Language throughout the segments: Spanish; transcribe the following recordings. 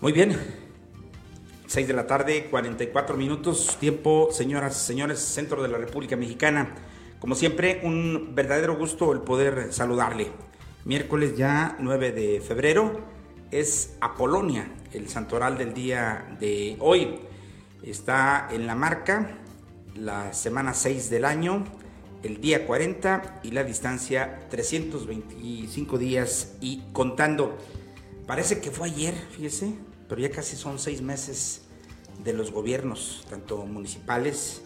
Muy bien. 6 de la tarde, 44 minutos, tiempo, señoras, señores, centro de la República Mexicana. Como siempre, un verdadero gusto el poder saludarle. Miércoles ya 9 de febrero es Apolonia, el santoral del día de hoy. Está en la marca la semana 6 del año, el día 40 y la distancia 325 días y contando. Parece que fue ayer, fíjese, pero ya casi son seis meses de los gobiernos, tanto municipales,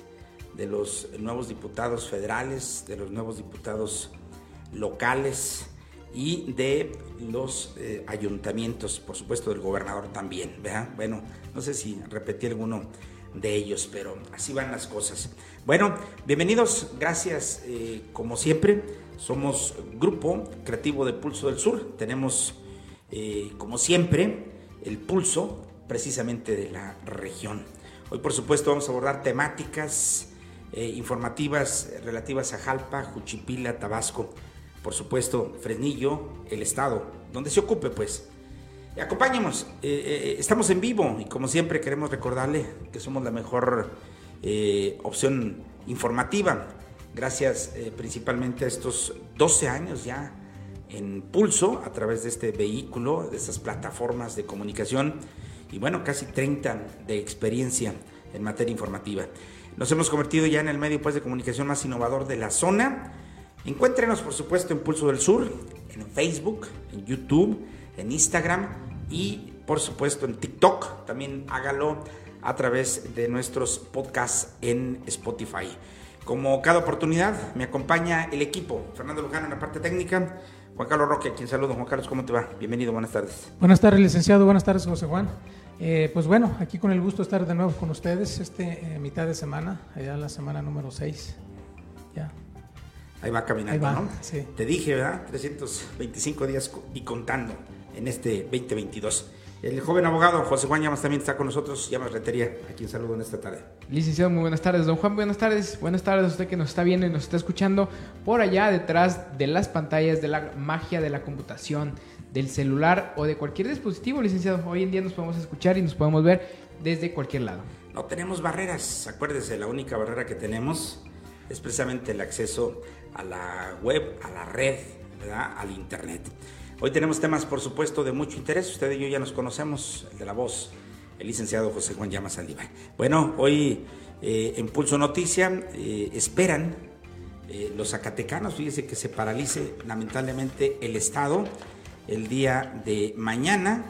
de los nuevos diputados federales, de los nuevos diputados locales y de los eh, ayuntamientos, por supuesto del gobernador también. Bueno, no sé si repetí alguno de ellos, pero así van las cosas. Bueno, bienvenidos, gracias eh, como siempre. Somos Grupo Creativo de Pulso del Sur. Tenemos, eh, como siempre, el pulso precisamente de la región. Hoy, por supuesto, vamos a abordar temáticas eh, informativas relativas a Jalpa, Juchipila, Tabasco, por supuesto, Fresnillo, el Estado, donde se ocupe, pues. Acompáñenos, eh, eh, estamos en vivo y como siempre queremos recordarle que somos la mejor opción informativa, gracias principalmente a estos 12 años ya en pulso a través de este vehículo, de estas plataformas de comunicación y bueno, casi 30 de experiencia en materia informativa. Nos hemos convertido ya en el medio pues, de comunicación más innovador de la zona. Encuéntrenos, por supuesto, en Pulso del Sur, en Facebook, en YouTube, en Instagram y, por supuesto, en TikTok. También hágalo a través de nuestros podcasts en Spotify. Como cada oportunidad, me acompaña el equipo. Fernando Lujano en la parte técnica. Juan Carlos Roque, quien saludo. Juan Carlos, ¿cómo te va? Bienvenido, buenas tardes. Buenas tardes, licenciado. Buenas tardes, José Juan. Eh, pues bueno, aquí con el gusto de estar de nuevo con ustedes, este eh, mitad de semana, allá la semana número 6. Ya. Ahí va caminando, ¿no? Sí. Te dije, ¿verdad? 325 días y contando en este 2022. El joven abogado José Juan Llamas también está con nosotros, Llamas Retería, a quien saludo en esta tarde. Licenciado, muy buenas tardes. Don Juan, buenas tardes. Buenas tardes a usted que nos está viendo y nos está escuchando por allá detrás de las pantallas de la magia de la computación, del celular o de cualquier dispositivo, licenciado. Hoy en día nos podemos escuchar y nos podemos ver desde cualquier lado. No tenemos barreras, acuérdese, la única barrera que tenemos es precisamente el acceso a la web, a la red, ¿verdad? al internet. Hoy tenemos temas, por supuesto, de mucho interés. Usted y yo ya nos conocemos, el de la voz, el licenciado José Juan Llamas Aldiva. Bueno, hoy eh, en Pulso Noticia eh, esperan eh, los zacatecanos, fíjese que se paralice lamentablemente el Estado el día de mañana,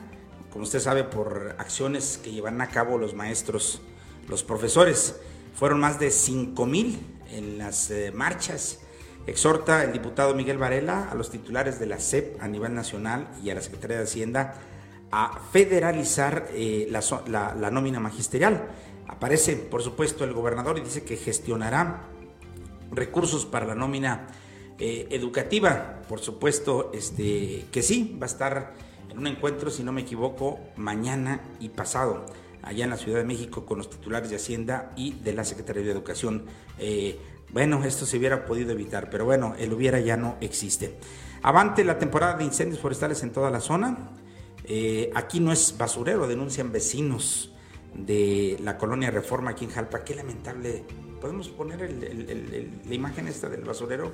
como usted sabe, por acciones que llevan a cabo los maestros, los profesores. Fueron más de 5 mil en las marchas Exhorta el diputado Miguel Varela a los titulares de la SEP a nivel nacional y a la Secretaría de Hacienda a federalizar eh, la, nómina magisterial. Aparece, por supuesto, el gobernador y dice que gestionará recursos para la nómina eh, educativa. Por supuesto, este, que sí, va a estar en un encuentro, si no me equivoco, mañana y pasado, allá en la Ciudad de México, con los titulares de Hacienda y de la Secretaría de Educación. Eh, bueno, esto se hubiera podido evitar, pero bueno, el hubiera ya no existe. Avante la temporada de incendios forestales en toda la zona. Eh, aquí no es basurero, denuncian vecinos de la colonia Reforma aquí en Jalpa. Qué lamentable. ¿Podemos poner la imagen esta del basurero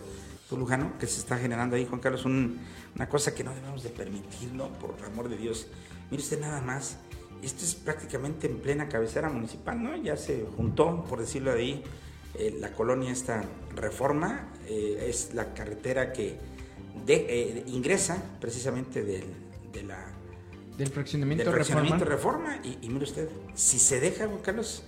Lujano que se está generando ahí, Juan Carlos? una cosa que no debemos de permitir, ¿no? Por amor de Dios. Mire usted nada más. Esto es prácticamente en plena cabecera municipal, ¿no? Ya se juntó, por decirlo de ahí, eh, la colonia esta reforma eh, es la carretera que eh, ingresa precisamente del, de la, del fraccionamiento, reforma, Y, mire usted, si se deja, Juan Carlos,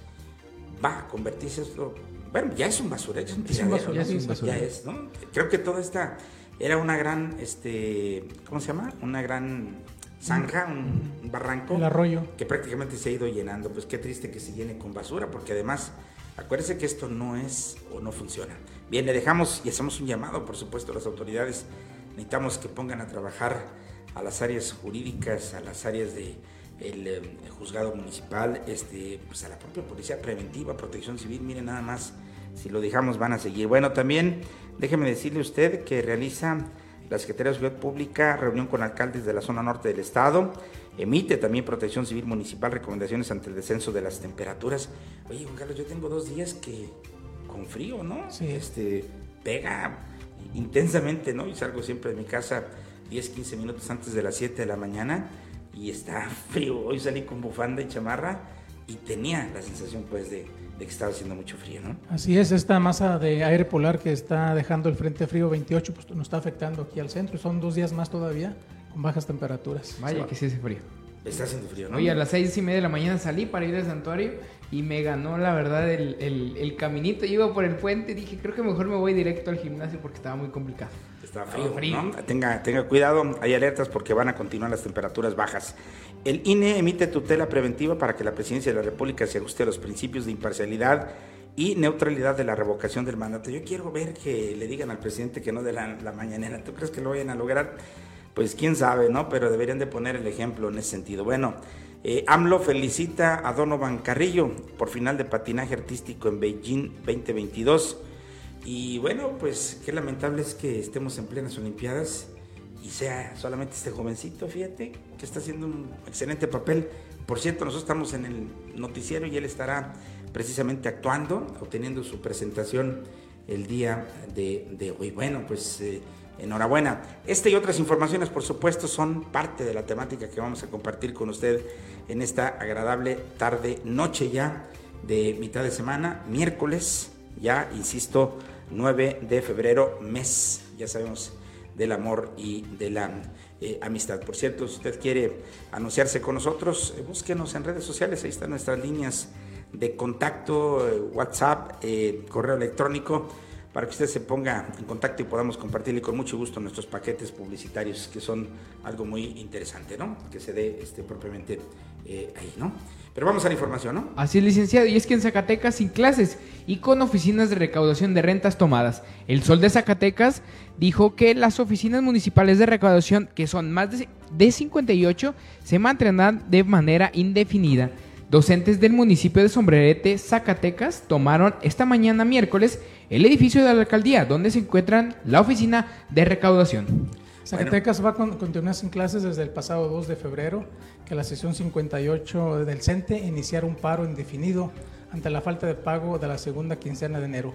va a convertirse esto, bueno, ya es un basurero, es un tiradero, ya, es, ya es, ¿no? Creo que toda esta era una gran, este, ¿cómo se llama? Una gran zanja, un barranco. El arroyo. Que prácticamente se ha ido llenando. Pues qué triste que se llene con basura, porque además Acuérdese que esto no es o no funciona. Bien, le dejamos y hacemos un llamado, por supuesto, a las autoridades. Necesitamos que pongan a trabajar a las áreas jurídicas, a las áreas de eh, juzgado municipal, este, pues a la propia policía preventiva, protección civil, miren nada más, si lo dejamos van a seguir. Bueno, también déjeme decirle a usted que realiza la Secretaría de Seguridad Pública, reunión con alcaldes de la zona norte del estado, emite también Protección Civil Municipal recomendaciones ante el descenso de las temperaturas. Oye, Juan Carlos, yo tengo dos días que con frío, ¿no? Sí. Este, pega intensamente, ¿no? Y salgo siempre de mi casa 10, 15 minutos antes de las 7 de la mañana y está frío. Hoy salí con bufanda y chamarra y tenía la sensación, pues, de, de que estaba haciendo mucho frío, ¿no? Así es, esta masa de aire polar que está dejando el Frente Frío 28, pues nos está afectando aquí al centro. Son dos días más todavía con bajas temperaturas. Vaya que sí hace frío. Está haciendo frío, ¿no? Oye, a las seis y media de la mañana salí para ir al santuario y me ganó, la verdad, el, el, el caminito. Iba por el puente y dije, creo que mejor me voy directo al gimnasio porque estaba muy complicado. Está Estaba frío, frío. ¿no? Tenga, tenga cuidado, hay alertas porque van a continuar las temperaturas bajas. El INE emite tutela preventiva para que la presidencia de la República se ajuste a los principios de imparcialidad y neutralidad de la revocación del mandato. Yo quiero ver que le digan al presidente que no de la, la mañanera. ¿Tú crees que lo vayan a lograr? Pues quién sabe, ¿no? Pero deberían de poner el ejemplo en ese sentido. Bueno, eh, AMLO felicita a Donovan Carrillo por final de patinaje artístico en Beijing 2022. Y bueno, pues qué lamentable es que estemos en plenas Olimpiadas y sea solamente este jovencito, fíjate, que está haciendo un excelente papel. Por cierto, nosotros estamos en el noticiero y él estará precisamente actuando o teniendo su presentación el día de, de hoy. Bueno, pues eh, enhorabuena. Esta y otras informaciones, por supuesto, son parte de la temática que vamos a compartir con usted en esta agradable tarde, noche ya de mitad de semana, miércoles, ya, insisto, 9 de febrero, mes, ya sabemos, del amor y de la eh, amistad. Por cierto, si usted quiere anunciarse con nosotros, eh, búsquenos en redes sociales, ahí están nuestras líneas de contacto, eh, WhatsApp, eh, correo electrónico, para que usted se ponga en contacto y podamos compartirle con mucho gusto nuestros paquetes publicitarios, que son algo muy interesante, ¿no? Que se dé este, propiamente eh, ahí, ¿no? Pero vamos a la información, ¿no? Así es, licenciado. Y es que en Zacatecas, sin clases y con oficinas de recaudación de rentas tomadas, el Sol de Zacatecas dijo que las oficinas municipales de recaudación, que son más de, de 58, se mantendrán de manera indefinida. Docentes del municipio de Sombrerete, Zacatecas, tomaron esta mañana miércoles el edificio de la alcaldía, donde se encuentran la oficina de recaudación. Zacatecas va a con- continuar sin clases desde el pasado 2 de febrero, que la sesión 58 del CENTE iniciara un paro indefinido ante la falta de pago de la segunda quincena de enero.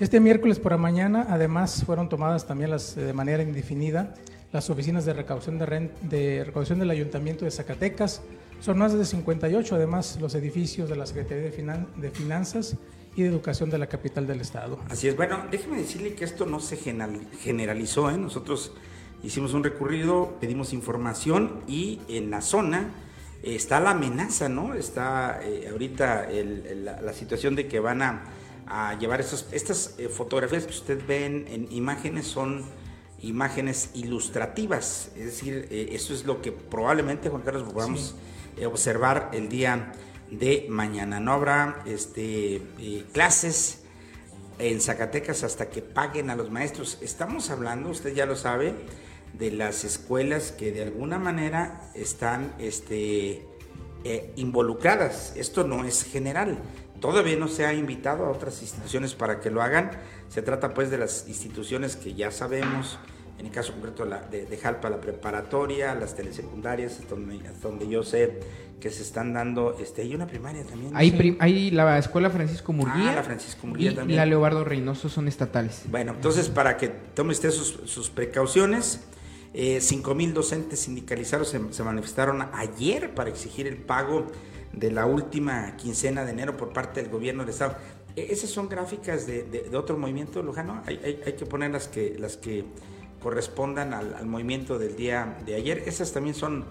Este miércoles por la mañana, además, fueron tomadas también las, eh, de manera indefinida las oficinas de recaudación, de, recaudación del Ayuntamiento de Zacatecas. Son más de 58, además, los edificios de la Secretaría de, Finan- de Finanzas y de Educación de la capital del Estado. Así es. Bueno, déjeme decirle que esto no se general- generalizó. ¿eh? Nosotros hicimos un recorrido, pedimos información y en la zona eh, está la amenaza, ¿no? Está eh, ahorita el- el- la, la situación de que van a, a llevar estos, estas eh, fotografías que usted ven en imágenes son imágenes ilustrativas. Es decir, eh, eso es lo que probablemente, Juan Carlos, podamos eh, observar el día de mañana. No habrá este, eh, clases en Zacatecas hasta que paguen a los maestros. Estamos hablando, usted ya lo sabe, de las escuelas que de alguna manera están este, eh, involucradas. Esto no es general. Todavía no se ha invitado a otras instituciones para que lo hagan. Se trata pues de las instituciones que ya sabemos, en el caso concreto de, Jalpa, la preparatoria, las telesecundarias, donde yo sé que se están dando, este, hay una primaria también. Hay, Sí. prim- hay la escuela Francisco Murguía, Ah, la Francisco Murguía y también. la Leobardo Reynoso son estatales. Bueno, entonces para que tome usted sus, sus precauciones, eh, 5 mil docentes sindicalizados se, se manifestaron ayer para exigir el pago de la última quincena de enero por parte del gobierno del Estado. E- esas son gráficas de, de- de otro movimiento, Lujano. Hay, hay- hay que poner las que, las que correspondan al, al movimiento del día de ayer. Esas también son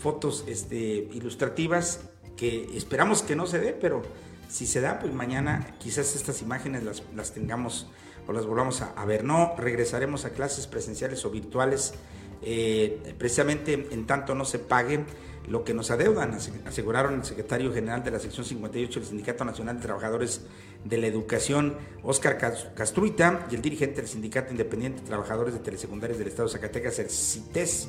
fotos este, ilustrativas que esperamos que no se dé, pero si se da, pues mañana quizás estas imágenes las, las tengamos o las volvamos a, ver. No regresaremos a clases presenciales o virtuales, eh, precisamente en tanto no se pague lo que nos adeudan, ase- aseguraron el secretario general de la sección 58 del Sindicato Nacional de Trabajadores de la Educación, Óscar Cas- Castruita, y el dirigente del Sindicato Independiente de Trabajadores de Telesecundarias del Estado de Zacatecas, el CITES,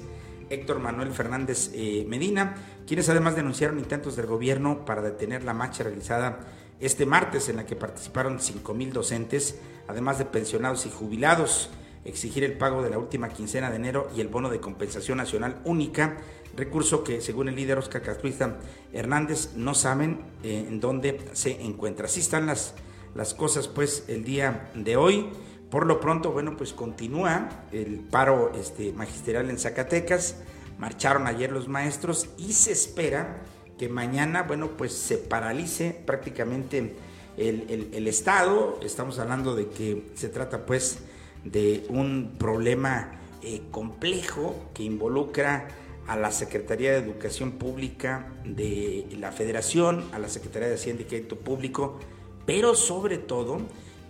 Héctor Manuel Fernández eh, Medina, quienes además denunciaron intentos del gobierno para detener la marcha realizada este martes en la que participaron 5 mil docentes, además de pensionados y jubilados. exigir el pago de la última quincena de enero y el bono de compensación nacional única, recurso que según el líder Oscar Castruista Hernández no saben eh, en dónde se encuentra. Así están las, las cosas pues el día de hoy. Por lo pronto, bueno, pues continúa el paro este, magisterial en Zacatecas. Marcharon ayer los maestros y se espera que mañana, bueno, pues se paralice prácticamente el, Estado. Estamos hablando de que se trata pues de un problema eh, complejo que involucra a la Secretaría de Educación Pública de la Federación, a la Secretaría de Hacienda y Crédito Público, pero sobre todo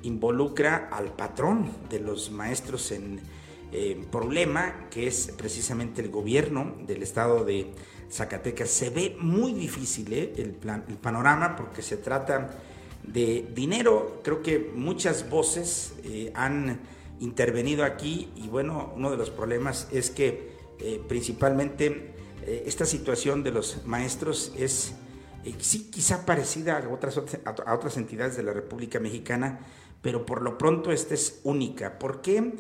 involucra al patrón de los maestros en eh, problema, que es precisamente el gobierno del estado de Zacatecas. Se ve muy difícil eh, el, plan, el panorama porque se trata de dinero. Creo que muchas voces eh, han intervenido aquí y bueno, uno de los problemas es que principalmente esta situación de los maestros es sí quizá parecida a otras, a otras entidades de la República Mexicana, pero por lo pronto esta es única. ¿Por qué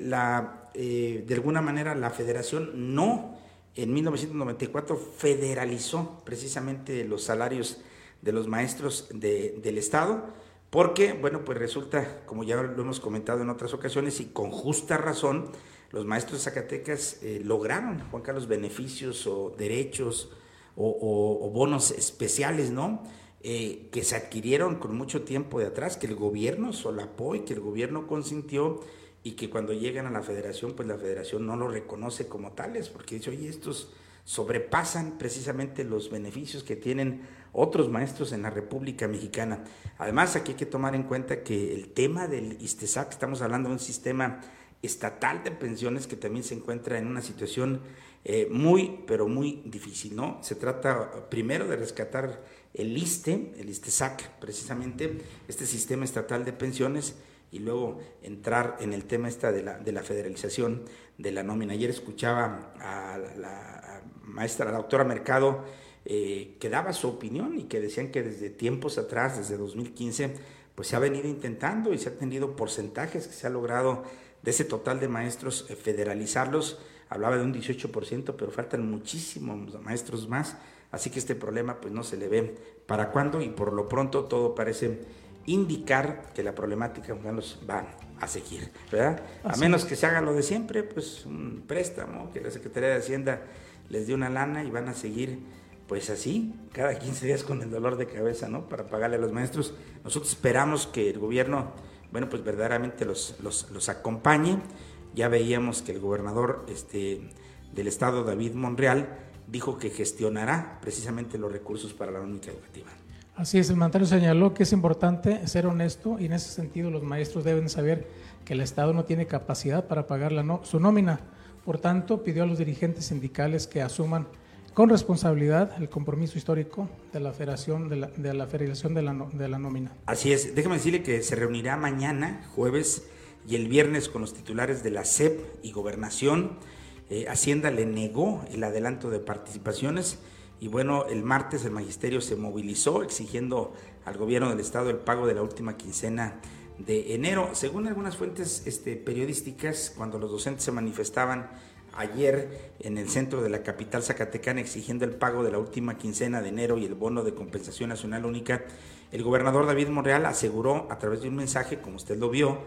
la, de alguna manera la federación no en 1994 federalizó precisamente los salarios de los maestros del Estado, porque, bueno, pues resulta, como ya lo hemos comentado en otras ocasiones, y con justa razón, los maestros de Zacatecas eh, lograron, Juan Carlos, beneficios o derechos o, bonos especiales, ¿no? Eh, que se adquirieron con mucho tiempo de atrás, que el gobierno solapó y que el gobierno consintió y que cuando llegan a la federación, pues la federación no lo reconoce como tales, porque dice, oye, estos sobrepasan precisamente los beneficios que tienen otros maestros en la República Mexicana. Además, aquí hay que tomar en cuenta que el tema del ISTESAC, estamos hablando de un sistema estatal de pensiones que también se encuentra en una situación eh, muy, pero muy difícil, ¿no? Se trata primero de rescatar el ISTE, el ISTESAC, precisamente, este sistema estatal de pensiones, y luego entrar en el tema esta de la, de la federalización de la nómina. Ayer escuchaba a la, maestra, la doctora Mercado, eh, que daba su opinión y que decían que desde tiempos atrás, desde 2015, pues se ha venido intentando y se ha tenido porcentajes que se ha logrado de ese total de maestros eh, federalizarlos. Hablaba de un 18%, pero faltan muchísimos maestros más, así que este problema pues no se le ve para cuándo y por lo pronto todo parece indicar que la problemática los va a seguir, ¿verdad? a menos que se haga lo de siempre, pues un préstamo, que la Secretaría de Hacienda les dé una lana y van a seguir pues así, cada 15 días con el dolor de cabeza, ¿no? Para pagarle a los maestros. Nosotros esperamos que el gobierno, bueno, pues verdaderamente los, los, acompañe. Ya veíamos que el gobernador este, del estado, David Monreal, dijo que gestionará precisamente los recursos para la única educativa. Así es, el mandatario señaló que es importante ser honesto y en ese sentido los maestros deben saber que el Estado no tiene capacidad para pagar la su nómina. Por tanto, pidió a los dirigentes sindicales que asuman con responsabilidad el compromiso histórico de la federación de la, de la federación de la, de la nómina. Así es, déjame decirle que se reunirá mañana, jueves y el viernes con los titulares de la SEP y Gobernación. Eh, Hacienda le negó el adelanto de participaciones y bueno, el martes el magisterio se movilizó exigiendo al gobierno del estado el pago de la última quincena de enero. Según algunas fuentes este, periodísticas, cuando los docentes se manifestaban ayer en el centro de la capital zacatecana exigiendo el pago de la última quincena de enero y el bono de compensación nacional única, el gobernador David Monreal aseguró a través de un mensaje, como usted lo vio,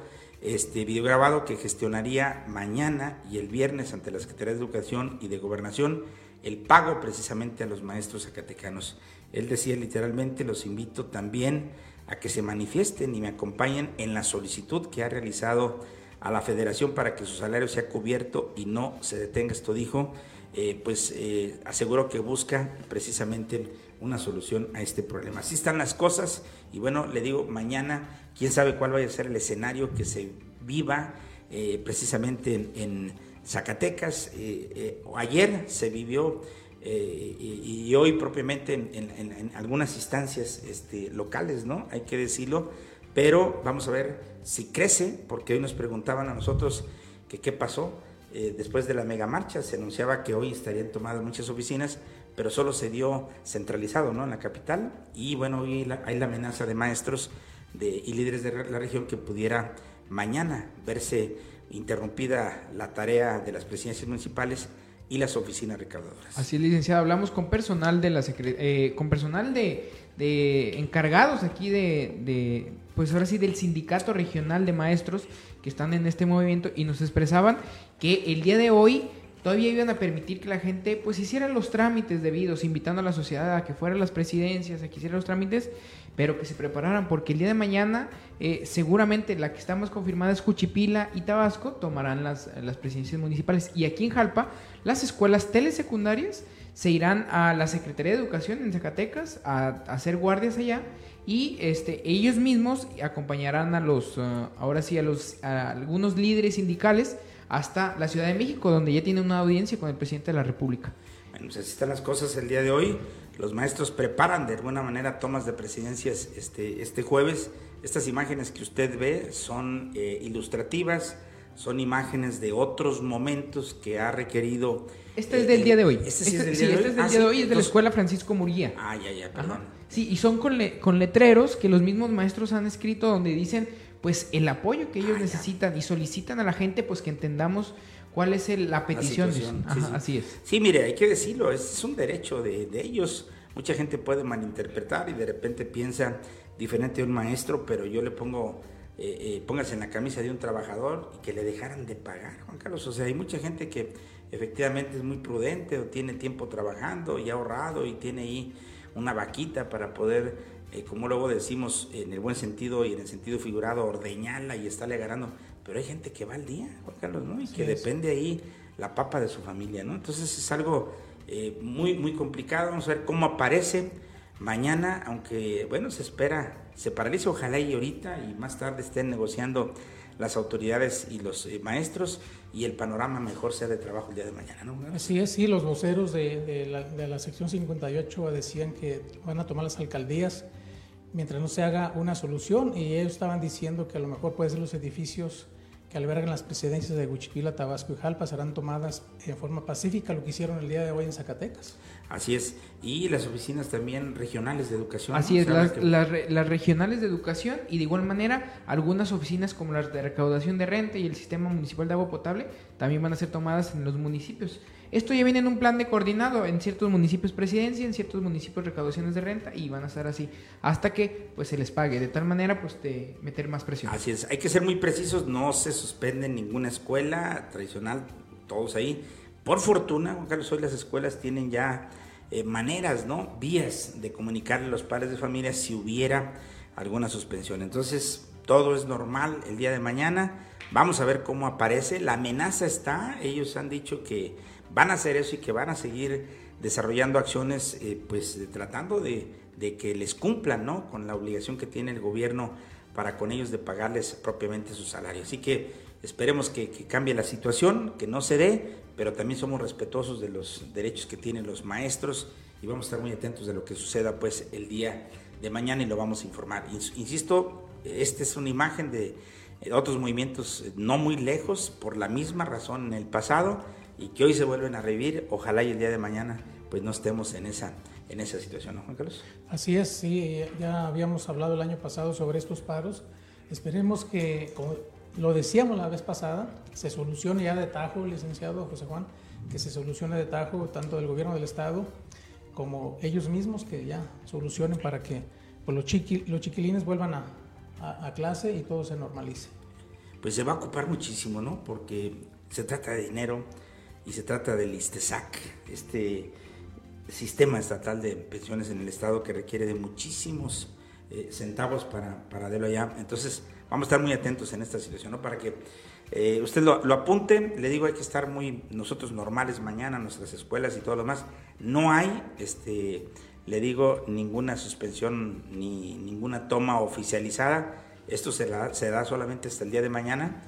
este video grabado que gestionaría mañana y el viernes ante la Secretaría de Educación y de Gobernación el pago precisamente a los maestros zacatecanos. Él decía literalmente, los invito también a que se manifiesten y me acompañen en la solicitud que ha realizado a la federación para que su salario sea cubierto y no se detenga. Esto dijo, eh, pues eh, aseguró que busca precisamente una solución a este problema. Así están las cosas y bueno, le digo, mañana, quién sabe cuál vaya a ser el escenario que se viva eh, precisamente en Zacatecas. Eh, eh, ayer se vivió y, hoy propiamente en, algunas instancias este, locales, ¿no? Hay que decirlo, pero vamos a ver si crece, porque hoy nos preguntaban a nosotros que qué pasó. después de la mega marcha se anunciaba que hoy estarían tomadas muchas oficinas, pero solo se dio centralizado ¿no? en la capital y bueno, hoy hay la amenaza de maestros de, y líderes de la región que pudiera mañana verse interrumpida la tarea de las presidencias municipales y las oficinas recaudadoras. Así es, licenciado. Hablamos con personal de la eh, con personal de, de, encargados aquí de, de, pues ahora sí, del sindicato regional de maestros que están en este movimiento y nos expresaban que el día de hoy todavía iban a permitir que la gente pues hiciera los trámites debidos, invitando a la sociedad a que fuera las presidencias, a que hiciera los trámites, pero que se prepararan porque el día de mañana eh, seguramente la que está más confirmada es Cuchipila y Tabasco tomarán las, las presidencias municipales. Y aquí en Jalpa las escuelas telesecundarias se irán a la Secretaría de Educación en Zacatecas a, hacer guardias allá y este ellos mismos acompañarán a los uh, ahora sí a los a algunos líderes sindicales hasta la Ciudad de México, donde ya tiene una audiencia con el presidente de la República. Bueno, pues así están las cosas el día de hoy. Los maestros preparan de alguna manera tomas de presidencias este, este jueves. Estas imágenes que usted ve son eh, ilustrativas, son imágenes de otros momentos que ha requerido. Este es del día de hoy. Este sí es del día de hoy. Este es del ah, día de hoy, es de la Escuela Francisco Murguía. Ah, ya, ya, perdón. Sí, y son con, con letreros que los mismos maestros han escrito donde dicen pues el apoyo que ellos necesitan y solicitan a la gente, pues que entendamos cuál es la petición. Así es. Sí, mire, hay que decirlo, es, un derecho de, ellos. Mucha gente puede malinterpretar y de repente piensa diferente de un maestro, pero yo le pongo, eh, eh, póngase en la camisa de un trabajador y que le dejaran de pagar, Juan Carlos. O sea, hay mucha gente que efectivamente es muy prudente o tiene tiempo trabajando y ha ahorrado y tiene ahí una vaquita para poder eh, como luego decimos en el buen sentido y en el sentido figurado, ordeñarla y estarle agarrando. Pero hay gente que va al día, Juan Carlos, ¿no? Y que depende ahí la papa de su familia, ¿no? Entonces es algo eh, muy, muy complicado. Vamos a ver cómo aparece mañana, aunque, bueno, se espera, se paraliza ojalá y ahorita y más tarde estén negociando las autoridades y los eh, maestros y el panorama mejor sea de trabajo el día de mañana. ¿no? Así es, sí, los voceros de, de, la, de la sección 58 decían que van a tomar las alcaldías mientras no se haga una solución y ellos estaban diciendo que a lo mejor puede ser los edificios que albergan las presidencias de Huichipila, Tabasco y Jalpa serán tomadas en forma pacífica, lo que hicieron el día de hoy en Zacatecas. Así es, y las oficinas también regionales de educación. Así es, las, las, regionales de educación y de igual manera algunas oficinas como las de recaudación de renta y el sistema municipal de agua potable también van a ser tomadas en los municipios. Esto ya viene en un plan de coordinado en ciertos municipios presidencia, en ciertos municipios recaudaciones de renta y van a estar así hasta que pues se les pague. De tal manera pues de meter más presión. Así es, hay que ser muy precisos, no se suspende ninguna escuela tradicional, todos ahí. Por fortuna, Juan Carlos, hoy las escuelas tienen ya eh, maneras, ¿no? Vías de comunicarle a los padres de familia si hubiera alguna suspensión. Entonces, todo es normal el día de mañana. Vamos a ver cómo aparece. La amenaza está. Ellos han dicho que van a hacer eso y que van a seguir desarrollando acciones, eh, pues tratando de, que les cumplan ¿no? con la obligación que tiene el gobierno para con ellos de pagarles propiamente su salario. Así que esperemos que, cambie la situación, que no se dé, pero también somos respetuosos de los derechos que tienen los maestros y vamos a estar muy atentos de lo que suceda pues el día de mañana y lo vamos a informar. Insisto, esta es una imagen de otros movimientos no muy lejos por la misma razón en el pasado y que hoy se vuelven a revivir, ojalá y el día de mañana pues no estemos en esa, en esa situación, ¿no, Juan Carlos? Así es, sí, ya habíamos hablado el año pasado sobre estos paros. Esperemos que, como lo decíamos la vez pasada, se solucione ya de tajo, licenciado José Juan, que se solucione de tajo tanto del gobierno del Estado como ellos mismos, que ya solucionen para que pues, los, chiqui, los chiquilines vuelvan a, a, a clase y todo se normalice. Pues se va a ocupar muchísimo, ¿no? Porque se trata de dinero, y se trata del ISTESAC, este sistema estatal de pensiones en el Estado que requiere de muchísimos eh, centavos para, para darlo allá. Entonces, vamos a estar muy atentos en esta situación, ¿no? Para que eh, usted lo, apunte, le digo, hay que estar muy nosotros normales mañana, nuestras escuelas y todo lo demás. No hay, este, le digo, ninguna suspensión ni ninguna toma oficializada. Esto se, se da solamente hasta el día de mañana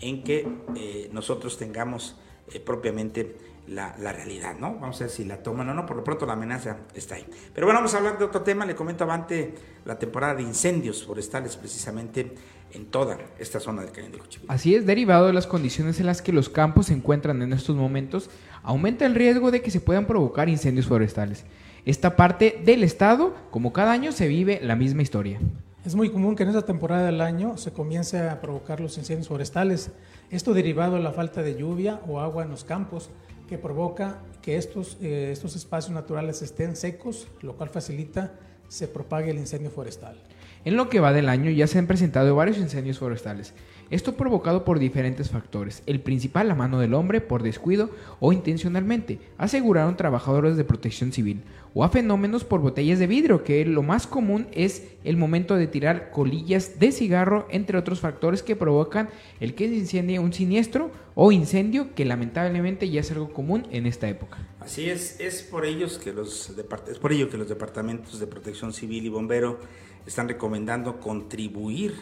en que eh, nosotros tengamos eh, propiamente la, realidad, ¿no? Vamos a ver si la toman o no, por lo pronto la amenaza está ahí. Pero bueno, vamos a hablar de otro tema, le comento avante la temporada de incendios forestales precisamente en toda esta zona del Cañón de Juchipila. Así es, derivado de las condiciones en las que los campos se encuentran en estos momentos, aumenta el riesgo de que se puedan provocar incendios forestales. Esta parte del estado, como cada año, se vive la misma historia. Es muy común que en esta temporada del año se comience a provocar los incendios forestales. Esto derivado de la falta de lluvia o agua en los campos, que provoca que estos, eh, estos espacios naturales estén secos, lo cual facilita se propague el incendio forestal. En lo que va del año ya se han presentado varios incendios forestales. Esto provocado por diferentes factores. El principal, la mano del hombre, por descuido o intencionalmente, aseguraron trabajadores de protección civil, o a fenómenos por botellas de vidrio, que lo más común es el momento de tirar colillas de cigarro, entre otros factores que provocan el que se incendie un siniestro o incendio, que lamentablemente ya es algo común en esta época. Así es, es por ellos que los es por ello que los departamentos de protección civil y bombero están recomendando contribuir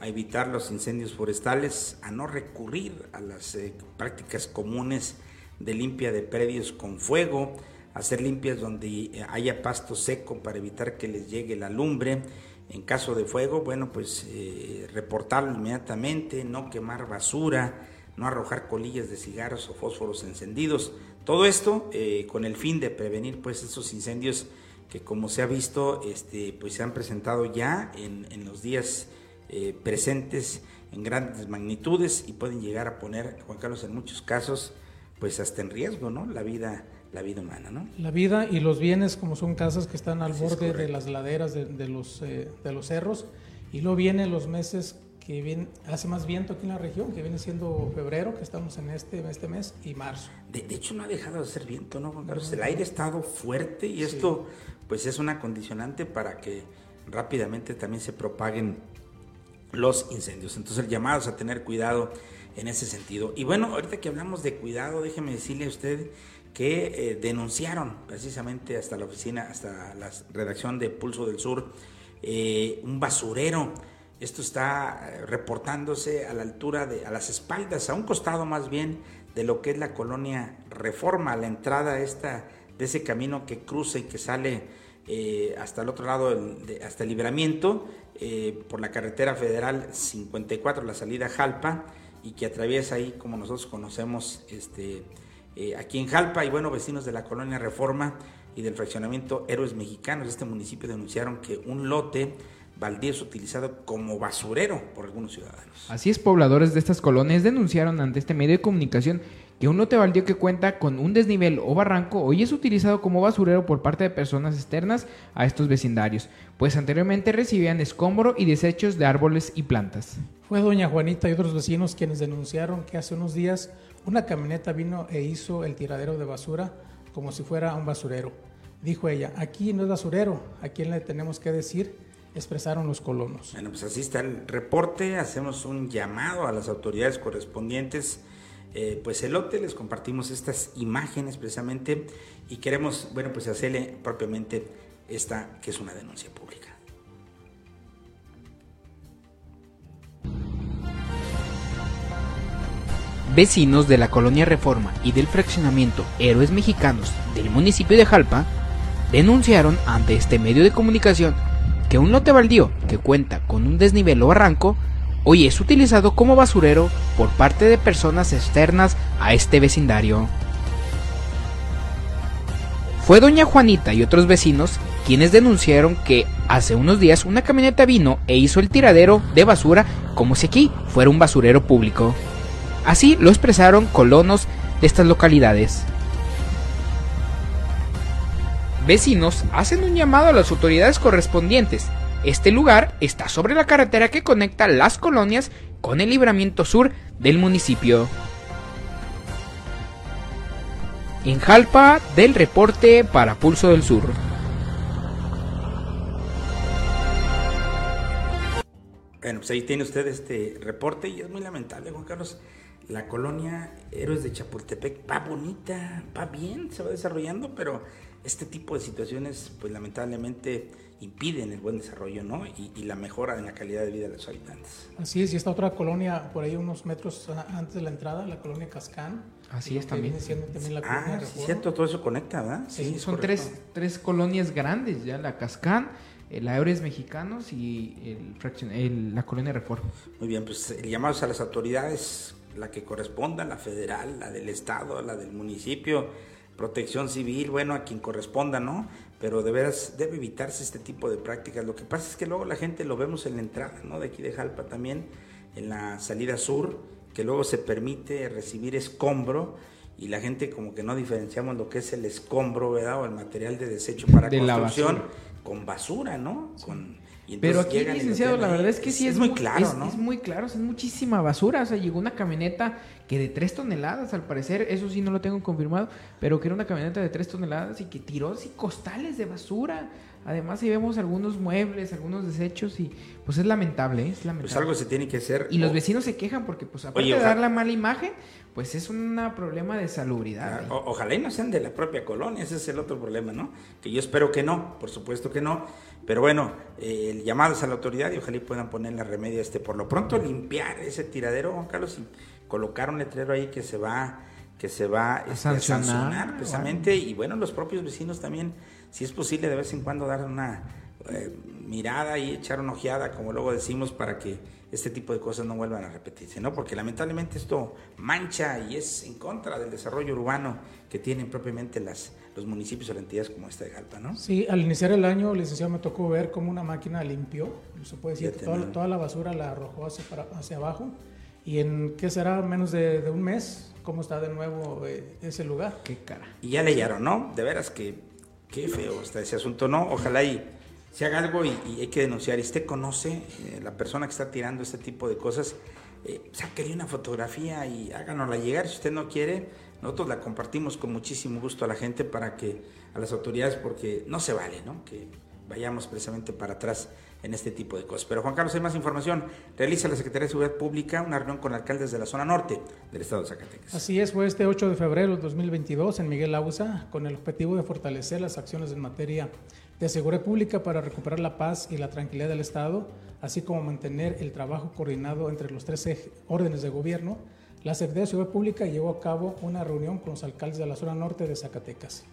a evitar los incendios forestales, a no recurrir a las eh, prácticas comunes de limpia de predios con fuego, hacer limpias donde eh, haya pasto seco para evitar que les llegue la lumbre. En caso de fuego, bueno, pues eh, reportarlo inmediatamente, no quemar basura, no arrojar colillas de cigarros o fósforos encendidos. Todo esto con el fin de prevenir pues esos incendios que como se ha visto, este, pues se han presentado ya en, en los días eh, presentes en grandes magnitudes y pueden llegar a poner, Juan Carlos, en muchos casos, pues hasta en riesgo, ¿no? La vida, la vida humana, ¿no? La vida y los bienes, como son casas que están al borde de las laderas de, los, eh, de los cerros, y luego vienen los meses que viene, hace más viento aquí en la región, que viene siendo febrero, que estamos en este, este mes, y marzo. De, hecho, no ha dejado de hacer viento, ¿no, Juan Carlos? El aire ha estado fuerte y esto, pues, es una condicionante para que rápidamente también se propaguen los incendios. Entonces el llamado es a tener cuidado en ese sentido. Y bueno, ahorita que hablamos de cuidado, déjeme decirle a usted que eh, denunciaron precisamente hasta la oficina, hasta la redacción de Pulso del Sur, eh, un basurero. Esto está eh, reportándose a la altura de, a las espaldas, a un costado más bien de lo que es la colonia Reforma, a la entrada esta, de ese camino que cruza y que sale hasta el otro lado, hasta el libramiento, eh, por la carretera federal 54, la salida Jalpa, y que atraviesa ahí, como nosotros conocemos, este, eh, aquí en Jalpa, y bueno, vecinos de la colonia Reforma y del fraccionamiento Héroes Mexicanos de este municipio denunciaron que un lote baldío es utilizado como basurero por algunos ciudadanos. Así es, pobladores de estas colonias denunciaron ante este medio de comunicación que un lote baldío que cuenta con un desnivel o barranco hoy es utilizado como basurero por parte de personas externas a estos vecindarios, pues anteriormente recibían escombro y desechos de árboles y plantas. Fue doña Juanita y otros vecinos quienes denunciaron que hace unos días una camioneta vino e hizo el tiradero de basura como si fuera un basurero. Dijo ella, aquí no es basurero, ¿a quién le tenemos que decir? Expresaron los colonos. Bueno, pues así está el reporte, hacemos un llamado a las autoridades correspondientes eh, pues elote, les compartimos estas imágenes precisamente y queremos, bueno, pues hacerle propiamente esta que es una denuncia pública. Vecinos de la colonia Reforma y del fraccionamiento Héroes Mexicanos del municipio de Jalpa denunciaron ante este medio de comunicación que un lote baldío que cuenta con un desnivel o barranco hoy es utilizado como basurero por parte de personas externas a este vecindario. Fue doña Juanita y otros vecinos quienes denunciaron que hace unos días una camioneta vino e hizo el tiradero de basura como si aquí fuera un basurero público. Así lo expresaron colonos de estas localidades. Vecinos hacen un llamado a las autoridades correspondientes este lugar está sobre la carretera que conecta las colonias con el libramiento sur del municipio. En Jalpa, del reporte para Pulso del Sur. Bueno, pues ahí tiene usted este reporte y es muy lamentable, Juan Carlos. La colonia Héroes de Chapultepec va bonita, va bien, se va desarrollando, pero este tipo de situaciones, pues lamentablemente impiden el buen desarrollo ¿no? y, la mejora en la calidad de vida de los habitantes. Así es, y esta otra colonia por ahí unos metros antes de la entrada, la colonia Cascán. Así es también. también la ah, sí, cierto, todo eso conecta, ¿verdad? Sí, son tres, tres colonias grandes ya, la Cascán, el Aeres Mexicanos y el, la colonia Reforma. Muy bien, pues llamados a las autoridades, la que corresponda, la federal, la del estado, la del municipio, protección civil, bueno, a quien corresponda, ¿no? Pero de veras debe evitarse este tipo de prácticas. Lo que pasa es que luego la gente lo vemos en la entrada, ¿no? De aquí de Jalpa también, en la salida sur, que luego se permite recibir escombro y la gente como que no diferenciamos lo que es el escombro, ¿verdad? O el material de desecho para construcción con basura, ¿no? Con, pero aquí, licenciado, la verdad es que sí es, muy claro, ¿no? Es muy claro, es muchísima basura. O sea, llegó una camioneta que de 3 toneladas, al parecer, eso sí no lo tengo confirmado, pero que era una camioneta de 3 toneladas y que tiró así costales de basura. Además, ahí vemos algunos muebles, algunos desechos y pues es lamentable, ¿eh? es lamentable. Pues algo se tiene que hacer. Y los vecinos se quejan porque pues aparte de dar la mala imagen, pues es un problema de salubridad. ¿eh? ojalá y no sean de la propia colonia, ese es el otro problema, ¿no? Que yo espero que no, por supuesto que no. Pero bueno, eh, el llamado es a la autoridad y ojalá y puedan ponerle remedio a este. Por lo pronto limpiar ese tiradero, Juan Carlos, y colocar un letrero ahí que se va que se va a, este, sancionar, precisamente y bueno los propios vecinos también si es posible de vez en cuando dar una eh, mirada y echar una ojeada, como luego decimos, para que este tipo de cosas no vuelvan a repetirse, ¿no? Porque lamentablemente esto mancha y es en contra del desarrollo urbano que tienen propiamente las, los municipios o entidades como esta de Jalpa, ¿no? Sí, al iniciar el año, licenciado, me tocó ver cómo una máquina limpió, se puede decir, toda, toda, la basura la arrojó hacia, hacia abajo y en, ¿qué será? Menos de, de un mes, cómo está de nuevo eh, ese lugar. Qué cara. Y ya leyeron, ¿no? De veras que qué feo está ese asunto, ¿no? Ojalá y se haga algo y, hay que denunciar. Y usted conoce eh, la persona que está tirando este tipo de cosas, eh, una fotografía y háganosla llegar. Si usted no quiere, nosotros la compartimos con muchísimo gusto a la gente para que, a las autoridades, porque no se vale, ¿no? Que vayamos precisamente para atrás en este tipo de cosas. Pero Juan Carlos, hay más información. Realiza la Secretaría de Seguridad Pública una reunión con alcaldes de la zona norte del estado de Zacatecas. Así es, fue este 8 de febrero de 2022 en Miguel Ausa, con el objetivo de fortalecer las acciones en materia de seguridad pública para recuperar la paz y la tranquilidad del Estado, así como mantener el trabajo coordinado entre los tres órdenes de gobierno. La Secretaría de Seguridad Pública llevó a cabo una reunión con los alcaldes de la zona norte de Zacatecas.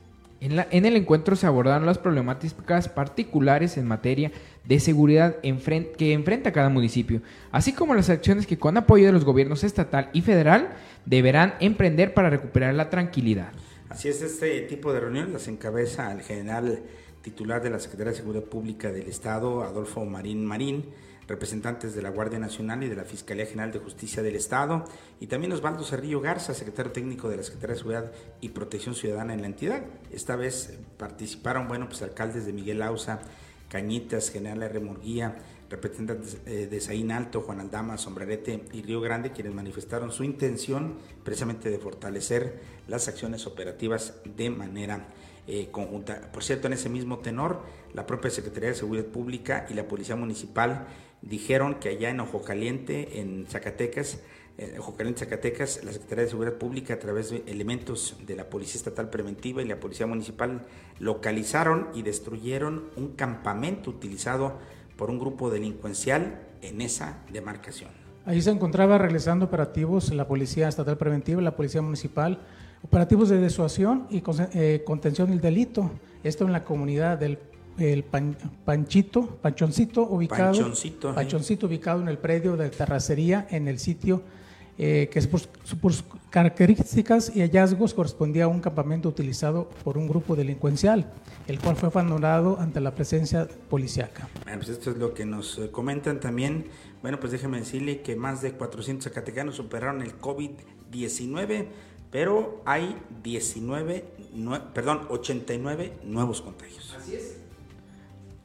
En, el encuentro se abordaron las problemáticas particulares en materia de seguridad que enfrenta cada municipio, así como las acciones que con apoyo de los gobiernos estatal y federal deberán emprender para recuperar la tranquilidad. Así es, este tipo de reuniones las encabeza el general titular de la Secretaría de Seguridad Pública del Estado, Adolfo Marín Marín, representantes de la Guardia Nacional y de la Fiscalía General de Justicia del Estado, y también Osvaldo Cerrillo Garza, secretario técnico de la Secretaría de Seguridad y Protección Ciudadana en la entidad. Esta vez participaron, bueno, pues alcaldes de Miguel Ausa, Cañitas, General R. Murguía, representantes eh, de Saín Alto, Juan Aldama, Sombrerete y Río Grande, quienes manifestaron su intención precisamente de fortalecer las acciones operativas de manera eh, conjunta. Por cierto, en ese mismo tenor, la propia Secretaría de Seguridad Pública y la Policía Municipal dijeron que allá en Ojo Caliente, en Zacatecas, Ojo Caliente, Zacatecas, la Secretaría de Seguridad Pública, a través de elementos de la Policía Estatal Preventiva y la Policía Municipal, localizaron y destruyeron un campamento utilizado por un grupo delincuencial en esa demarcación. Ahí se encontraba realizando operativos la Policía Estatal Preventiva y la Policía Municipal, operativos de desuasión y eh, contención del delito. Esto en la comunidad del el Panchito, Panchoncito, ubicado, Panchoncito, ubicado en el predio de terracería en el sitio eh, que por, sus características y hallazgos correspondía a un campamento utilizado por un grupo delincuencial, el cual fue abandonado ante la presencia policiaca. Bueno, pues esto es lo que nos eh, comentan también. Bueno, pues déjeme decirle que más de 400 zacatecanos superaron el COVID-19, pero hay 19, perdón, 89 nuevos contagios. Así es.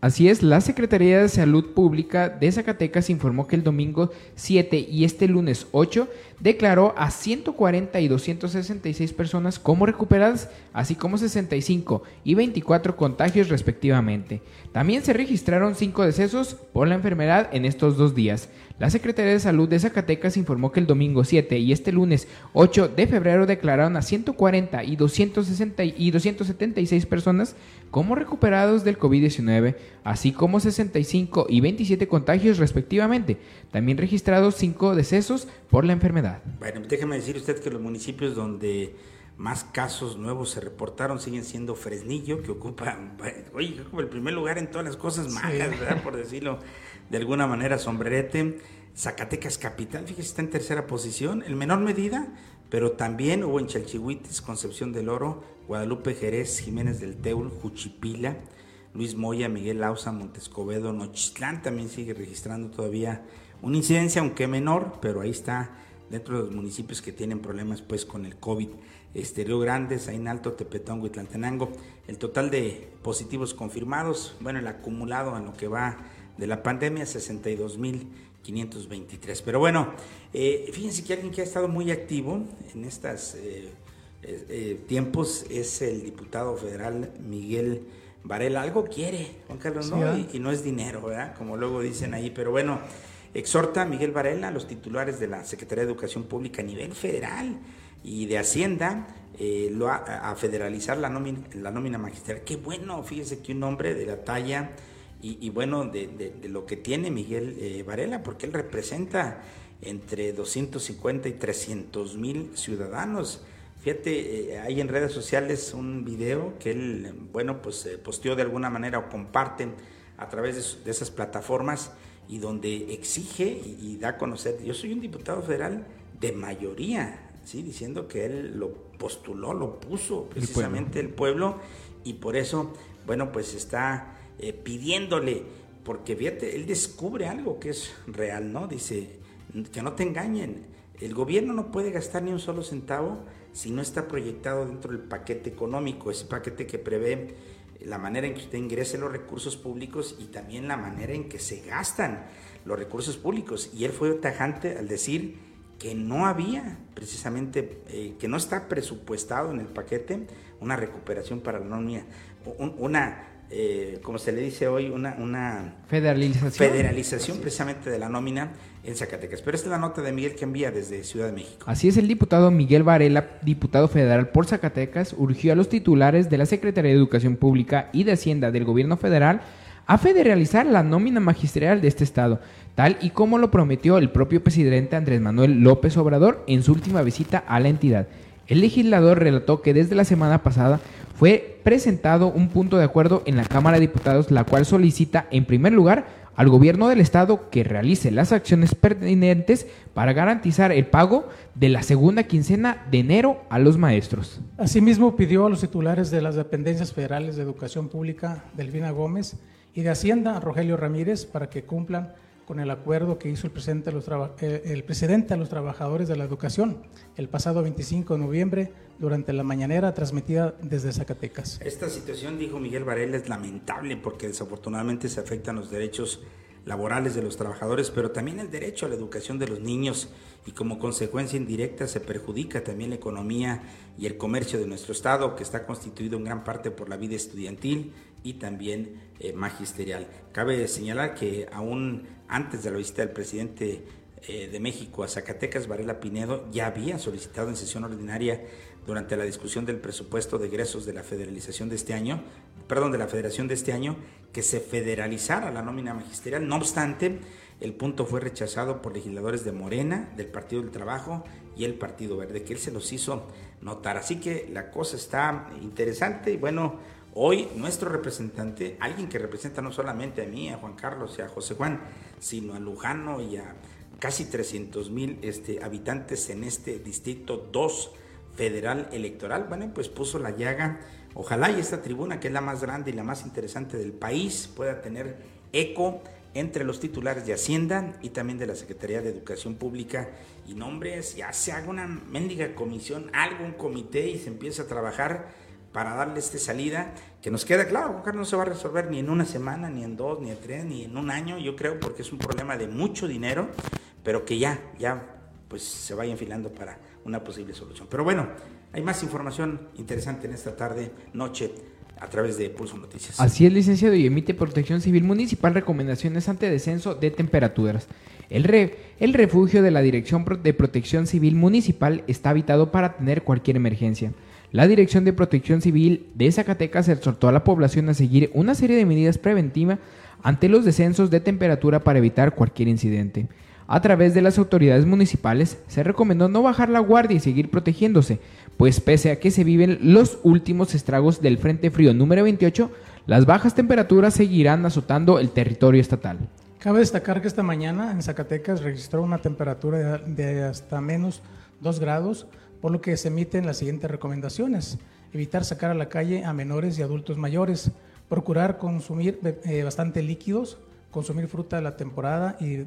Así es, la Secretaría de Salud Pública de Zacatecas informó que el domingo 7 y este lunes 8 declaró a 140 y 266 personas como recuperadas, así como 65 y 24 contagios respectivamente. También se registraron 5 decesos por la enfermedad en estos dos días. La Secretaría de Salud de Zacatecas informó que el domingo 7 y este lunes 8 de febrero declararon a 140 y, 260 y 276 personas como recuperados del COVID-19, así como 65 y 27 contagios respectivamente. También registrados 5 decesos por la enfermedad. Bueno, déjeme decir usted que los municipios donde más casos nuevos se reportaron siguen siendo Fresnillo, que ocupa, oye, el primer lugar en todas las cosas malas, ¿verdad? Por decirlo de alguna manera, Sombrerete. Zacatecas Capital, fíjese, está en tercera posición, en menor medida, pero también hubo en Chalchihuitis, Concepción del Oro, Guadalupe Jerez, Jiménez del Teul, Juchipila, Luis Moya, Miguel Lausa, Montescobedo, Nochistlán también sigue registrando todavía una incidencia, aunque menor, pero ahí está dentro de los municipios que tienen problemas pues con el COVID. Este, Río Grande, Alto, Tepetongo y Tlantenango. El total de positivos confirmados, bueno, el acumulado en lo que va de la pandemia, 62.523. Pero bueno, eh, fíjense que alguien que ha estado muy activo en estos eh, eh, tiempos es el diputado federal Miguel Varela. Algo quiere, Juan Carlos, ¿no? Y, y, no es dinero, ¿verdad? Como luego dicen ahí, pero bueno. Exhorta a Miguel Varela, a los titulares de la Secretaría de Educación Pública a nivel federal y de Hacienda, eh, lo a, federalizar la nómina, la nómina magistral. Qué bueno, fíjese que un hombre de la talla y, bueno, de, lo que tiene Miguel eh, Varela, porque él representa entre 250 y 300 mil ciudadanos. Fíjate, eh, hay en redes sociales un video que él, bueno, pues posteó de alguna manera o comparten a través de esas plataformas y donde exige y, da a conocer, yo soy un diputado federal de mayoría, ¿sí? diciendo que él lo postuló, lo puso precisamente el pueblo, y por eso, bueno, pues está eh, pidiéndole, porque fíjate, él descubre algo que es real, ¿no? Dice, que no te engañen, el gobierno no puede gastar ni un solo centavo si no está proyectado dentro del paquete económico, ese paquete que prevé la manera en que usted ingrese los recursos públicos y también la manera en que se gastan los recursos públicos. Y él fue tajante al decir que no había precisamente, eh, que no está presupuestado en el paquete una recuperación para la nómina, una eh, como se le dice hoy, una, una federalización. federalización precisamente de la nómina en Zacatecas. Pero esta es la nota de Miguel que envía desde Ciudad de México. Así es, el diputado Miguel Varela, diputado federal por Zacatecas, urgió a los titulares de la Secretaría de Educación Pública y de Hacienda del Gobierno Federal a federalizar la nómina magisterial de este estado, tal y como lo prometió el propio presidente Andrés Manuel López Obrador en su última visita a la entidad. El legislador relató que desde la semana pasada fue presentado un punto de acuerdo en la Cámara de Diputados, la cual solicita, en primer lugar, al gobierno del estado que realice las acciones pertinentes para garantizar el pago de la segunda quincena de enero a los maestros. Asimismo, pidió a los titulares de las dependencias federales de educación pública, Delfina Gómez, y de Hacienda, Rogelio Ramírez, para que cumplan con el acuerdo que hizo el presidente, los el presidente a los trabajadores de la educación el pasado 25 de noviembre durante la mañanera transmitida desde Zacatecas. Esta situación, dijo Miguel Varela, es lamentable porque desafortunadamente se afectan los derechos laborales de los trabajadores, pero también el derecho a la educación de los niños y como consecuencia indirecta se perjudica también la economía y el comercio de nuestro Estado, que está constituido en gran parte por la vida estudiantil y también eh, magisterial. Cabe señalar que aún antes de la visita del presidente eh, de México a Zacatecas, Varela Pinedo, ya había solicitado en sesión ordinaria durante la discusión del presupuesto de egresos de la federalización de este año, perdón, de la federación de este año, que se federalizara la nómina magisterial. No obstante, el punto fue rechazado por legisladores de Morena, del Partido del Trabajo y el Partido Verde, que él se los hizo notar. Así que la cosa está interesante y bueno, Hoy nuestro representante, alguien que representa no solamente a mí, a Juan Carlos y a José Juan, sino a Lujano y a casi 300 mil este, habitantes en este distrito 2 federal electoral, bueno, pues puso la llaga. Ojalá y esta tribuna, que es la más grande y la más interesante del país, pueda tener eco entre los titulares de Hacienda y también de la Secretaría de Educación Pública. Y nombres, ya se haga una mendiga comisión, algún comité y se empieza a trabajar para darle esta salida, que nos queda claro, Carlos, no se va a resolver ni en una semana, ni en dos, ni en tres, ni en un año, yo creo, porque es un problema de mucho dinero, pero que ya, ya, pues se vaya enfilando para una posible solución. Pero bueno, hay más información interesante en esta tarde, noche, a través de Pulso Noticias. Así es, licenciado, y emite Protección Civil Municipal recomendaciones ante descenso de temperaturas. El, re, el refugio de la Dirección de Protección Civil Municipal está habitado para tener cualquier emergencia. La Dirección de Protección Civil de Zacatecas exhortó a la población a seguir una serie de medidas preventivas ante los descensos de temperatura para evitar cualquier incidente. A través de las autoridades municipales se recomendó no bajar la guardia y seguir protegiéndose, pues pese a que se viven los últimos estragos del Frente Frío número 28, las bajas temperaturas seguirán azotando el territorio estatal. Cabe destacar que esta mañana en Zacatecas registró una temperatura de hasta menos 2 grados, por lo que se emiten las siguientes recomendaciones. Evitar sacar a la calle a menores y adultos mayores, procurar consumir eh, bastante líquidos, consumir fruta de la temporada y,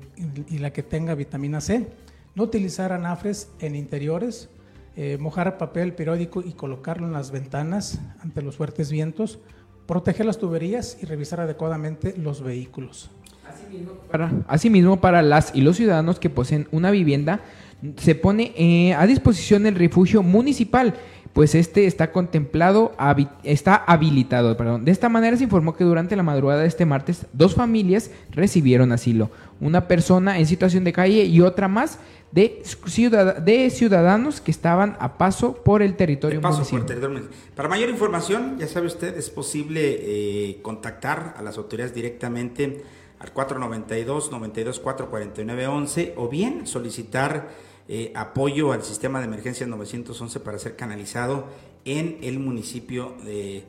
la que tenga vitamina C, no utilizar anafres en interiores, eh, mojar papel periódico y colocarlo en las ventanas ante los fuertes vientos, proteger las tuberías y revisar adecuadamente los vehículos. Asimismo, para, las y los ciudadanos que poseen una vivienda, se pone eh, a disposición el refugio municipal pues este está contemplado, está habilitado. Perdón. De esta manera se informó que durante la madrugada de este martes dos familias recibieron asilo. Una persona en situación de calle y otra más de, de ciudadanos que estaban a paso por el territorio municipal. Para mayor información, ya sabe usted, es posible eh, contactar a las autoridades directamente al 492 92 449 11 o bien solicitar eh, apoyo al sistema de emergencia 911 para ser canalizado en el municipio de,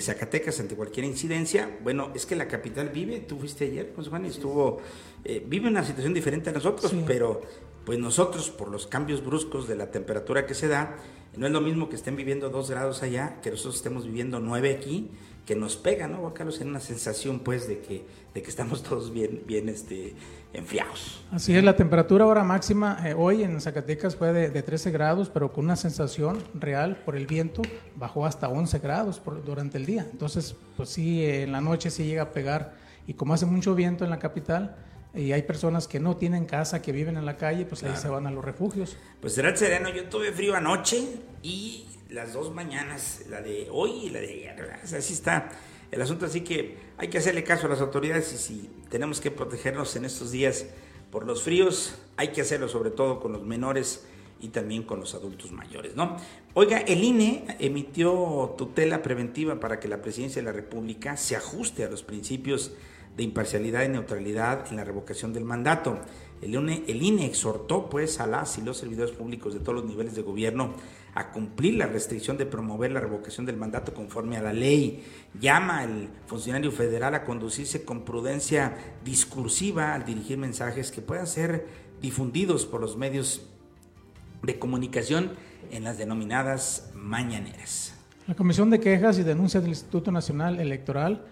Zacatecas ante cualquier incidencia. Bueno, es que la capital vive, tú fuiste ayer, pues Juan, estuvo, eh, vive una situación diferente a nosotros, pero pues nosotros por los cambios bruscos de la temperatura que se da, no es lo mismo que estén viviendo dos grados allá, que nosotros estemos viviendo nueve aquí, que nos pega, ¿no, Juan Carlos? En una sensación, pues, de que, de que estamos todos bien, bien este, enfriados. Así es, la temperatura ahora máxima eh, hoy en Zacatecas fue de, 13 grados, pero con una sensación real por el viento bajó hasta 11 grados durante el día. Entonces, pues sí, en la noche sí llega a pegar. Y como hace mucho viento en la capital, y hay personas que no tienen casa, que viven en la calle, pues ahí se van a los refugios. Pues será el sereno, yo tuve frío anoche y las dos mañanas, la de hoy y la de ayer. Así está el asunto, así que hay que hacerle caso a las autoridades y si tenemos que protegernos en estos días por los fríos, hay que hacerlo sobre todo con los menores y también con los adultos mayores, ¿no? Oiga, el INE emitió tutela preventiva para que la presidencia de la República se ajuste a los principios de imparcialidad y neutralidad en la revocación del mandato. El INE, INE exhortó pues a las y los servidores públicos de todos los niveles de gobierno a cumplir la restricción de promover la revocación del mandato conforme a la ley. Llama al funcionario federal a conducirse con prudencia discursiva al dirigir mensajes que puedan ser difundidos por los medios de comunicación en las denominadas mañaneras. La Comisión de Quejas y Denuncias del Instituto Nacional Electoral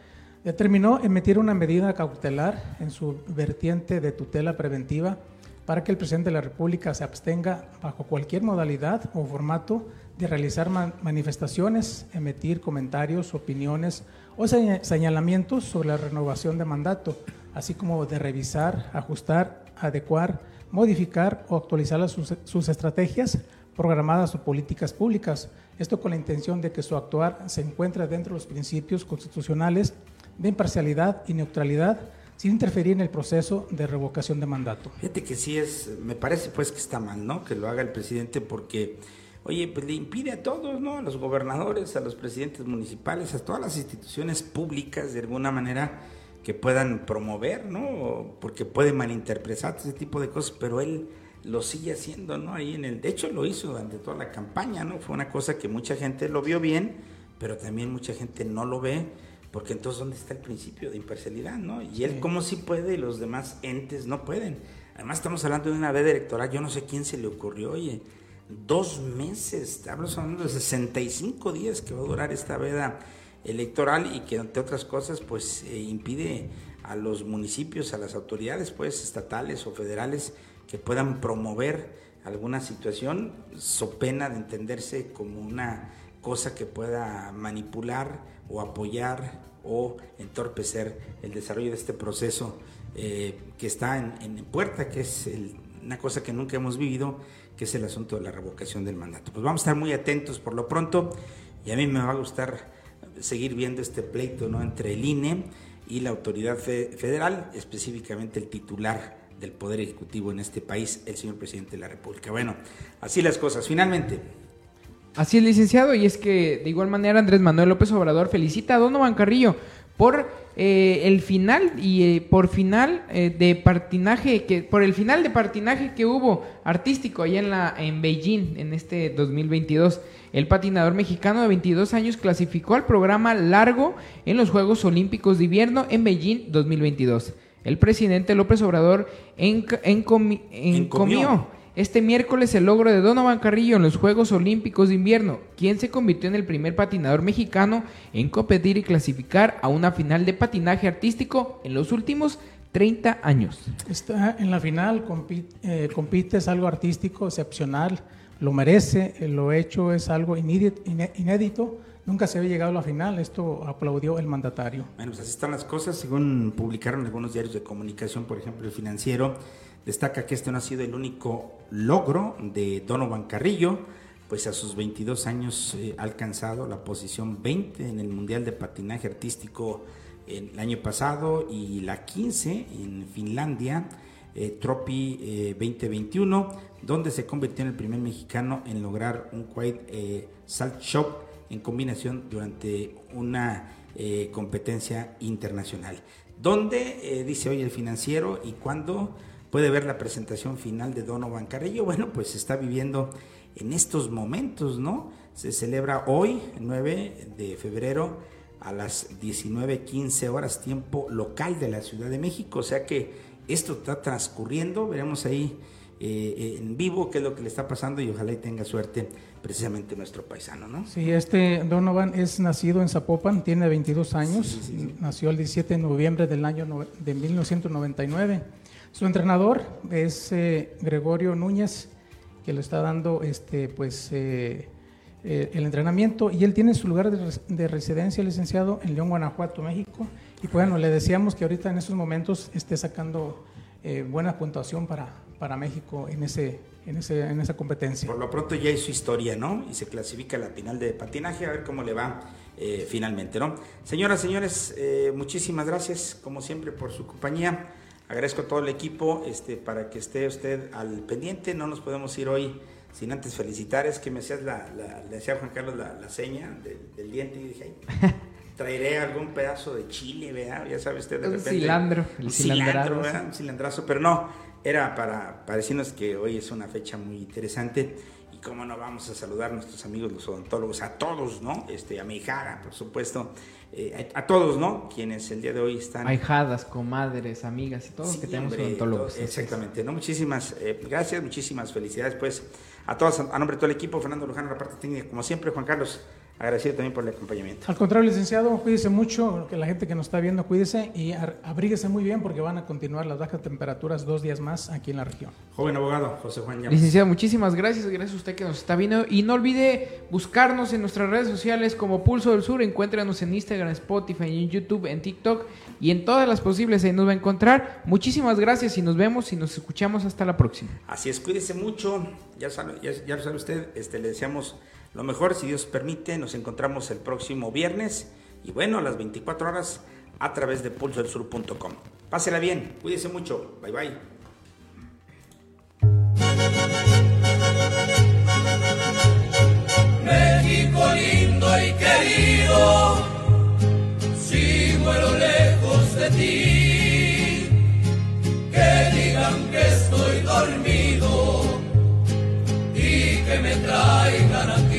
determinó emitir una medida cautelar en su vertiente de tutela preventiva para que el presidente de la República se abstenga bajo cualquier modalidad o formato de realizar manifestaciones, emitir comentarios, opiniones o señalamientos sobre la renovación de mandato, así como de revisar, ajustar, adecuar, modificar o actualizar sus, sus estrategias programadas o políticas públicas. Esto con la intención de que su actuar se encuentre dentro de los principios constitucionales de imparcialidad y neutralidad sin interferir en el proceso de revocación de mandato. Fíjate que sí es, me parece pues que está mal, ¿no? Que lo haga el presidente porque, oye, pues le impide a todos, ¿no? A los gobernadores, a los presidentes municipales, a todas las instituciones públicas de alguna manera que puedan promover, ¿no? Porque puede malinterpretar ese tipo de cosas, pero él lo sigue haciendo, ¿no? Ahí en el, de hecho lo hizo durante toda la campaña, ¿no? Fue una cosa que mucha gente lo vio bien, pero también mucha gente no lo ve porque entonces, ¿dónde está el principio de imparcialidad? ¿no? Y él, ¿cómo sí puede y los demás entes no pueden? Además, estamos hablando de una veda electoral, yo no sé quién se le ocurrió, oye, dos meses, hablo hablando de 65 días que va a durar esta veda electoral y que, entre otras cosas, pues eh, impide a los municipios, a las autoridades, pues, estatales o federales, que puedan promover alguna situación, so pena de entenderse como una cosa que pueda manipular o apoyar o entorpecer el desarrollo de este proceso eh, que está en, puerta, que es una cosa que nunca hemos vivido, que es el asunto de la revocación del mandato. Pues vamos a estar muy atentos por lo pronto y a mí me va a gustar seguir viendo este pleito ¿no? entre el INE y la autoridad federal, específicamente el titular del Poder Ejecutivo en este país, el señor presidente de la República. Bueno, así las cosas. Finalmente, Así es, licenciado, y es que de igual manera Andrés Manuel López Obrador felicita a Donovan Carrillo por eh, el final y eh, por final eh, de partinaje que por el final de partinaje que hubo artístico allá en la en Beijing en este 2022. El patinador mexicano de 22 años clasificó al programa largo en los Juegos Olímpicos de Invierno en Beijing 2022. El presidente López Obrador encomió este miércoles el logro de Donovan Carrillo en los Juegos Olímpicos de Invierno, quien se convirtió en el primer patinador mexicano en competir y clasificar a una final de patinaje artístico en los últimos 30 años. Está en la final, eh, compite, es algo artístico, excepcional, lo merece, eh, lo hecho es algo inédito, nunca se había llegado a la final, esto aplaudió el mandatario. Bueno, pues así están las cosas, según publicaron algunos diarios de comunicación, por ejemplo el financiero, destaca que este no ha sido el único logro de Donovan Carrillo, pues a sus 22 años eh, ha alcanzado la posición 20 en el Mundial de Patinaje Artístico el año pasado y la 15 en Finlandia, eh, Tropi 2021, eh, donde se convirtió en el primer mexicano en lograr un Quiet eh, Salt Shop en combinación durante una competencia internacional. ¿Dónde, dice hoy el financiero, y cuándo puede ver la presentación final de Donovan Carrillo? Bueno, pues está viviendo en estos momentos, ¿no? Se celebra hoy, 9 de febrero, a las 19.15 horas tiempo local de la Ciudad de México. O sea que esto está transcurriendo, veremos ahí eh, en vivo qué es lo que le está pasando y ojalá y tenga suerte precisamente nuestro paisano, ¿no? Sí, este Donovan es nacido en Zapopan, tiene 22 años, nació el 17 de noviembre del año de 1999. Su entrenador es eh, Gregorio Núñez, que le está dando este, pues, eh, eh, el entrenamiento y él tiene su lugar de, residencia, licenciado, en León, Guanajuato, México. Y bueno, le decíamos que ahorita en estos momentos esté sacando eh, buena puntuación para, para México en, ese, en, ese, en esa competencia. Por lo pronto ya su historia, ¿no? Y se clasifica la final de patinaje, a ver cómo le va finalmente, ¿no? Señoras, señores, muchísimas gracias, como siempre, por su compañía. Agradezco a todo el equipo este, para que esté usted al pendiente. No nos podemos ir hoy sin antes felicitar, es que me hacías la, le decía a Juan Carlos la, seña del, diente y dije, traeré algún pedazo de chile, ¿verdad? Ya sabe usted de repente. Un cilantro, un cilantro, ¿verdad? Un cilandrazo, pero no, era para, para decirnos que hoy es una fecha muy interesante cómo no vamos a saludar a nuestros amigos los odontólogos, a todos, ¿no? Este, a mi hija, por supuesto, eh, a, todos, ¿no? Quienes el día de hoy están... Ahijadas, comadres, amigas y todos que tenemos odontólogos. exactamente, ¿no? Muchísimas eh, gracias, muchísimas felicidades, pues a todos, a nombre de todo el equipo, Fernando Luján, la parte técnica, como siempre, Juan Carlos, agradecido también por el acompañamiento. Al contrario, licenciado, cuídese mucho, que la gente que nos está viendo, cuídese y abríguese muy bien porque van a continuar las bajas temperaturas dos días más aquí en la región. Joven abogado, José Juan Llamas. Licenciado, muchísimas gracias, gracias a usted que nos está viendo y no olvide buscarnos en nuestras redes sociales como Pulso del Sur, encuéntranos en Instagram, Spotify, en YouTube, en TikTok y en todas las posibles ahí nos va a encontrar. Muchísimas gracias y nos vemos y nos escuchamos hasta la próxima. Así es, cuídese mucho, ya, sabe, ya, lo sabe usted, este, le deseamos lo mejor, si Dios permite, nos encontramos el próximo viernes y bueno, a las 24 horas a través de pulsodelsur.com. Pásela bien, cuídese mucho, bye bye. México lindo y querido, si muero lejos de ti, que digan que estoy dormido y que me traigan aquí.